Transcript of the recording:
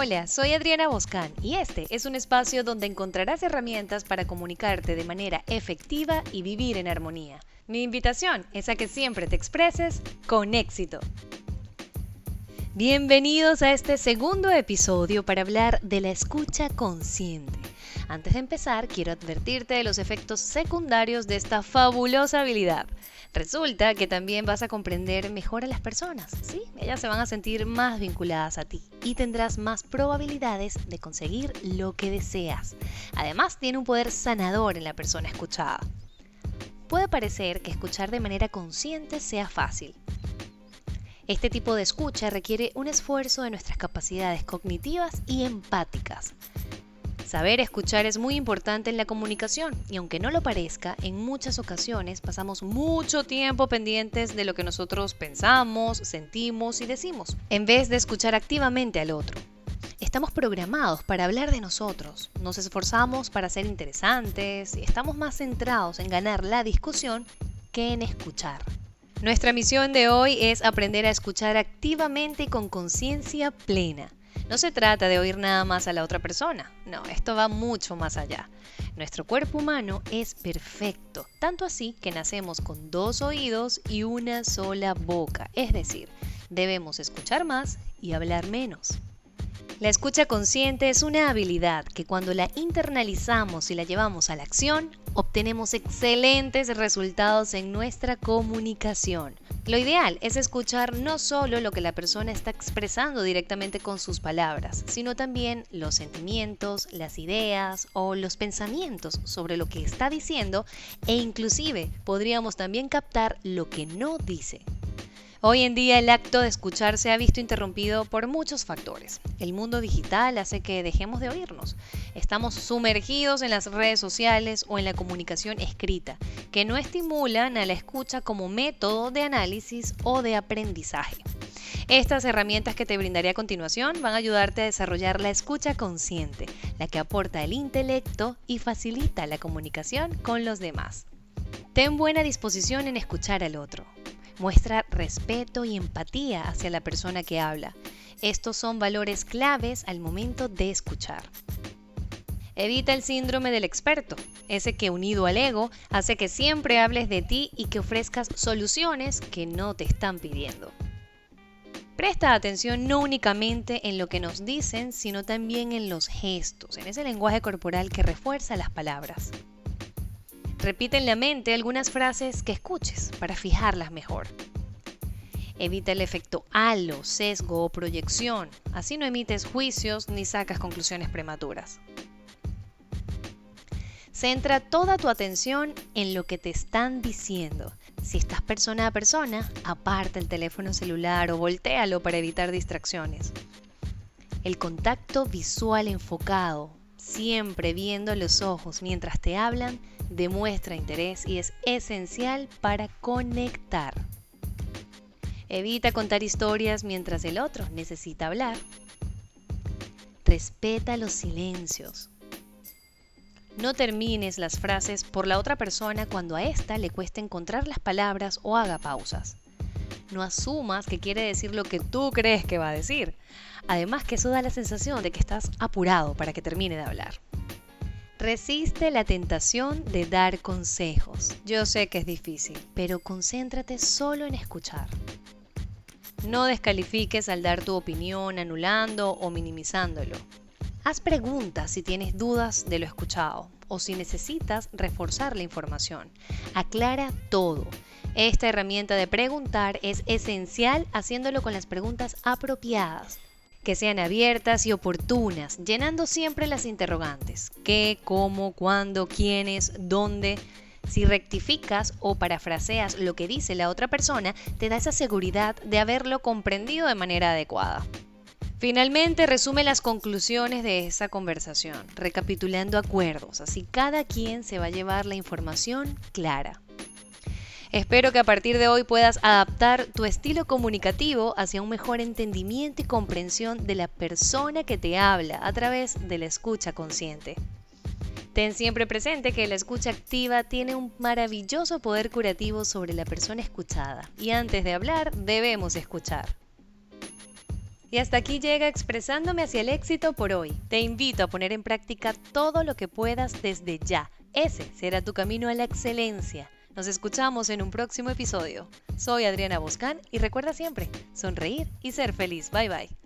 Hola, soy Adriana Boscán y este es un espacio donde encontrarás herramientas para comunicarte de manera efectiva y vivir en armonía. Mi invitación es a que siempre te expreses con éxito. Bienvenidos a este segundo episodio para hablar de la escucha consciente. Antes de empezar, quiero advertirte de los efectos secundarios de esta fabulosa habilidad. Resulta que también vas a comprender mejor a las personas, ¿sí? Ellas se van a sentir más vinculadas a ti y tendrás más probabilidades de conseguir lo que deseas. Además, tiene un poder sanador en la persona escuchada. Puede parecer que escuchar de manera consciente sea fácil, este tipo de escucha requiere un esfuerzo de nuestras capacidades cognitivas y empáticas. Saber escuchar es muy importante en la comunicación y aunque no lo parezca, en muchas ocasiones pasamos mucho tiempo pendientes de lo que nosotros pensamos, sentimos y decimos, en vez de escuchar activamente al otro. Estamos programados para hablar de nosotros, nos esforzamos para ser interesantes y estamos más centrados en ganar la discusión que en escuchar. Nuestra misión de hoy es aprender a escuchar activamente y con conciencia plena. No se trata de oír nada más a la otra persona, no, esto va mucho más allá. Nuestro cuerpo humano es perfecto, tanto así que nacemos con dos oídos y una sola boca, es decir, debemos escuchar más y hablar menos. La escucha consciente es una habilidad que cuando la internalizamos y la llevamos a la acción, obtenemos excelentes resultados en nuestra comunicación. Lo ideal es escuchar no solo lo que la persona está expresando directamente con sus palabras, sino también los sentimientos, las ideas o los pensamientos sobre lo que está diciendo e inclusive podríamos también captar lo que no dice. Hoy en día el acto de escuchar se ha visto interrumpido por muchos factores. El mundo digital hace que dejemos de oírnos. Estamos sumergidos en las redes sociales o en la comunicación escrita, que no estimulan a la escucha como método de análisis o de aprendizaje. Estas herramientas que te brindaré a continuación van a ayudarte a desarrollar la escucha consciente, la que aporta el intelecto y facilita la comunicación con los demás. Ten buena disposición en escuchar al otro. Muestra respeto y empatía hacia la persona que habla. Estos son valores claves al momento de escuchar. Evita el síndrome del experto, ese que unido al ego hace que siempre hables de ti y que ofrezcas soluciones que no te están pidiendo. Presta atención no únicamente en lo que nos dicen, sino también en los gestos, en ese lenguaje corporal que refuerza las palabras. Repite en la mente algunas frases que escuches para fijarlas mejor. Evita el efecto halo, sesgo o proyección. Así no emites juicios ni sacas conclusiones prematuras. Centra toda tu atención en lo que te están diciendo. Si estás persona a persona, aparta el teléfono celular o voltealo para evitar distracciones. El contacto visual enfocado, siempre viendo los ojos mientras te hablan, demuestra interés y es esencial para conectar. Evita contar historias mientras el otro necesita hablar. Respeta los silencios. No termines las frases por la otra persona cuando a ésta le cueste encontrar las palabras o haga pausas. No asumas que quiere decir lo que tú crees que va a decir. Además que eso da la sensación de que estás apurado para que termine de hablar. Resiste la tentación de dar consejos. Yo sé que es difícil, pero concéntrate solo en escuchar. No descalifiques al dar tu opinión anulando o minimizándolo. Haz preguntas si tienes dudas de lo escuchado o si necesitas reforzar la información. Aclara todo. Esta herramienta de preguntar es esencial haciéndolo con las preguntas apropiadas que sean abiertas y oportunas, llenando siempre las interrogantes. ¿Qué, cómo, cuándo, quiénes, dónde? Si rectificas o parafraseas lo que dice la otra persona, te da esa seguridad de haberlo comprendido de manera adecuada. Finalmente, resume las conclusiones de esa conversación, recapitulando acuerdos, así cada quien se va a llevar la información clara. Espero que a partir de hoy puedas adaptar tu estilo comunicativo hacia un mejor entendimiento y comprensión de la persona que te habla a través de la escucha consciente. Ten siempre presente que la escucha activa tiene un maravilloso poder curativo sobre la persona escuchada y antes de hablar debemos escuchar. Y hasta aquí llega expresándome hacia el éxito por hoy. Te invito a poner en práctica todo lo que puedas desde ya. Ese será tu camino a la excelencia. Nos escuchamos en un próximo episodio. Soy Adriana Boscán y recuerda siempre, sonreír y ser feliz. Bye bye.